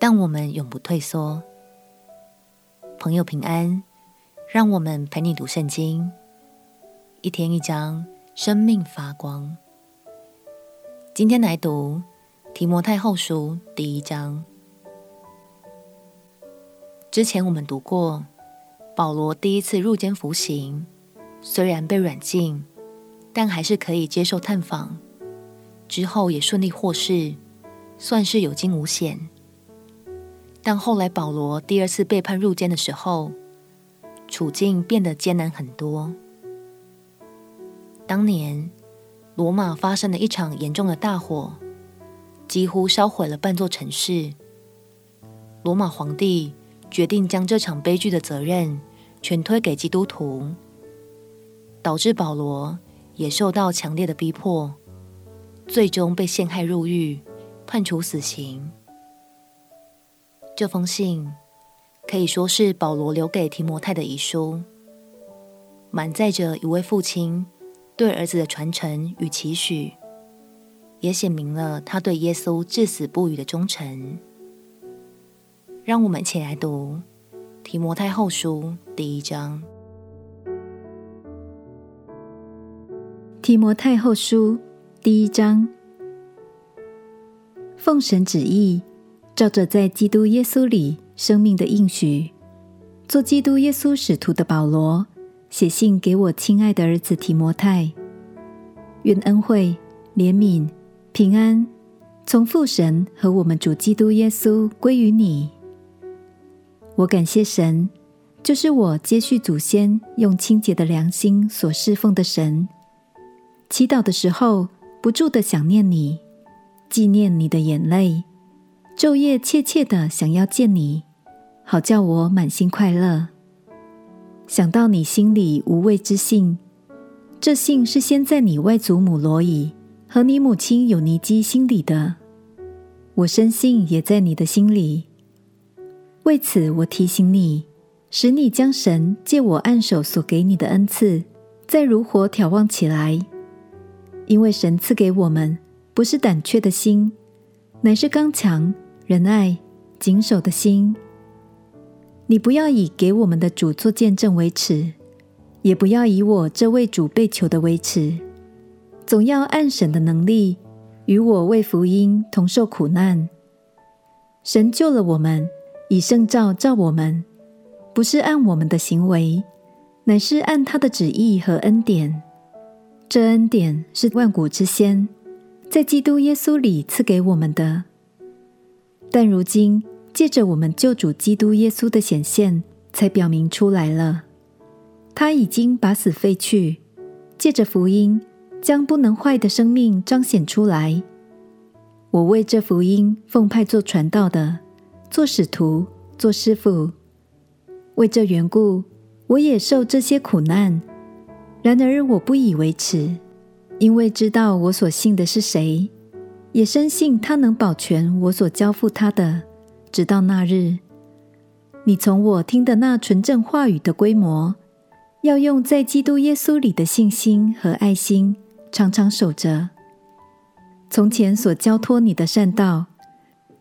但我们永不退缩。朋友平安，让我们陪你读圣经，一天一章，生命发光。今天来读提摩太后书第一章。之前我们读过，保罗第一次入监服刑，虽然被软禁，但还是可以接受探访。之后也顺利获释。算是有惊无险，但后来保罗第二次被判入监的时候，处境变得艰难很多。当年罗马发生了一场严重的大火，几乎烧毁了半座城市。罗马皇帝决定将这场悲剧的责任全推给基督徒，导致保罗也受到强烈的逼迫，最终被陷害入狱。判处死刑。这封信可以说是保罗留给提摩太的遗书，满载着一位父亲对儿子的传承与期许，也显明了他对耶稣至死不渝的忠诚。让我们一起来读提摩太后书第一章。提摩太后书第一章。奉神旨意，照着在基督耶稣里生命的应许，做基督耶稣使徒的保罗，写信给我亲爱的儿子提摩太，愿恩惠、怜悯、平安，从父神和我们主基督耶稣归于你。我感谢神，就是我接续祖先用清洁的良心所侍奉的神。祈祷的时候，不住的想念你。纪念你的眼泪，昼夜切切的想要见你，好叫我满心快乐。想到你心里无畏之信，这信是先在你外祖母罗以和你母亲友尼基心里的，我深信也在你的心里。为此，我提醒你，使你将神借我按手所给你的恩赐，再如火眺望起来，因为神赐给我们。不是胆怯的心，乃是刚强、仁爱、谨守的心。你不要以给我们的主做见证为耻，也不要以我这为主被囚的为耻，总要按神的能力，与我为福音同受苦难。神救了我们，以圣召召我们，不是按我们的行为，乃是按他的旨意和恩典。这恩典是万古之先。在基督耶稣里赐给我们的，但如今借着我们救主基督耶稣的显现，才表明出来了。他已经把死废去，借着福音将不能坏的生命彰显出来。我为这福音奉派做传道的，做使徒，做师傅。为这缘故，我也受这些苦难。然而我不以为耻。因为知道我所信的是谁，也深信他能保全我所交付他的，直到那日。你从我听的那纯正话语的规模，要用在基督耶稣里的信心和爱心，常常守着。从前所交托你的善道，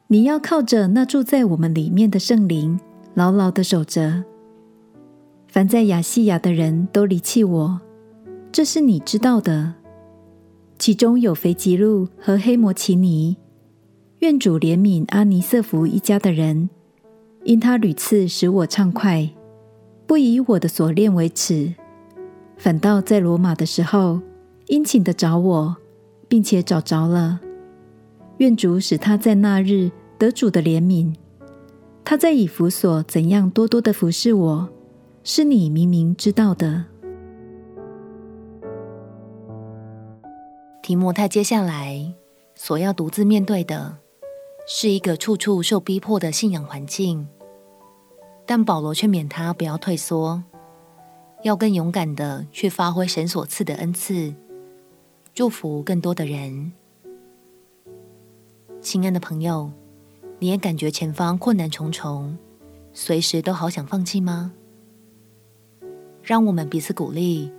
你要靠着那住在我们里面的圣灵，牢牢的守着。凡在亚细亚的人都离弃我，这是你知道的。其中有肥吉路和黑摩奇尼，愿主怜悯阿尼瑟福一家的人，因他屡次使我畅快，不以我的所恋为耻，反倒在罗马的时候殷勤的找我，并且找着了。愿主使他在那日得主的怜悯。他在以弗所怎样多多的服侍我，是你明明知道的。提摩太接下来所要独自面对的，是一个处处受逼迫的信仰环境，但保罗劝勉他不要退缩，要更勇敢地去发挥神所赐的恩赐，祝福更多的人。亲爱的朋友，你也感觉前方困难重重，随时都好想放弃吗？让我们彼此鼓励，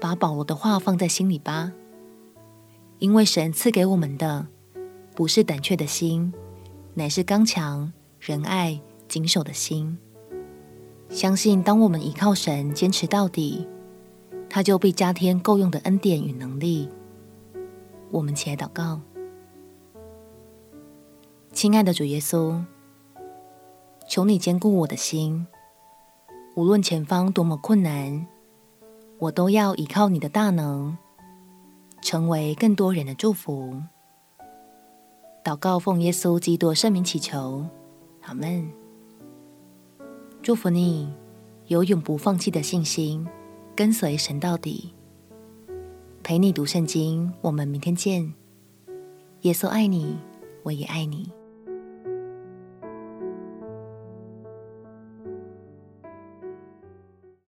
把保罗的话放在心里吧。因为神赐给我们的，不是胆怯的心，乃是刚强、仁爱、谨守的心。相信当我们依靠神，坚持到底，他就必加添够用的恩典与能力。我们起来祷告。亲爱的主耶稣，求你坚固我的心，无论前方多么困难，我都要依靠你的大能，成为更多人的祝福。祷告奉耶稣基督圣名祈求，阿门。祝福你有永不放弃的信心，跟随神到底。陪你读圣经，我们明天见。耶稣爱你，我也爱你。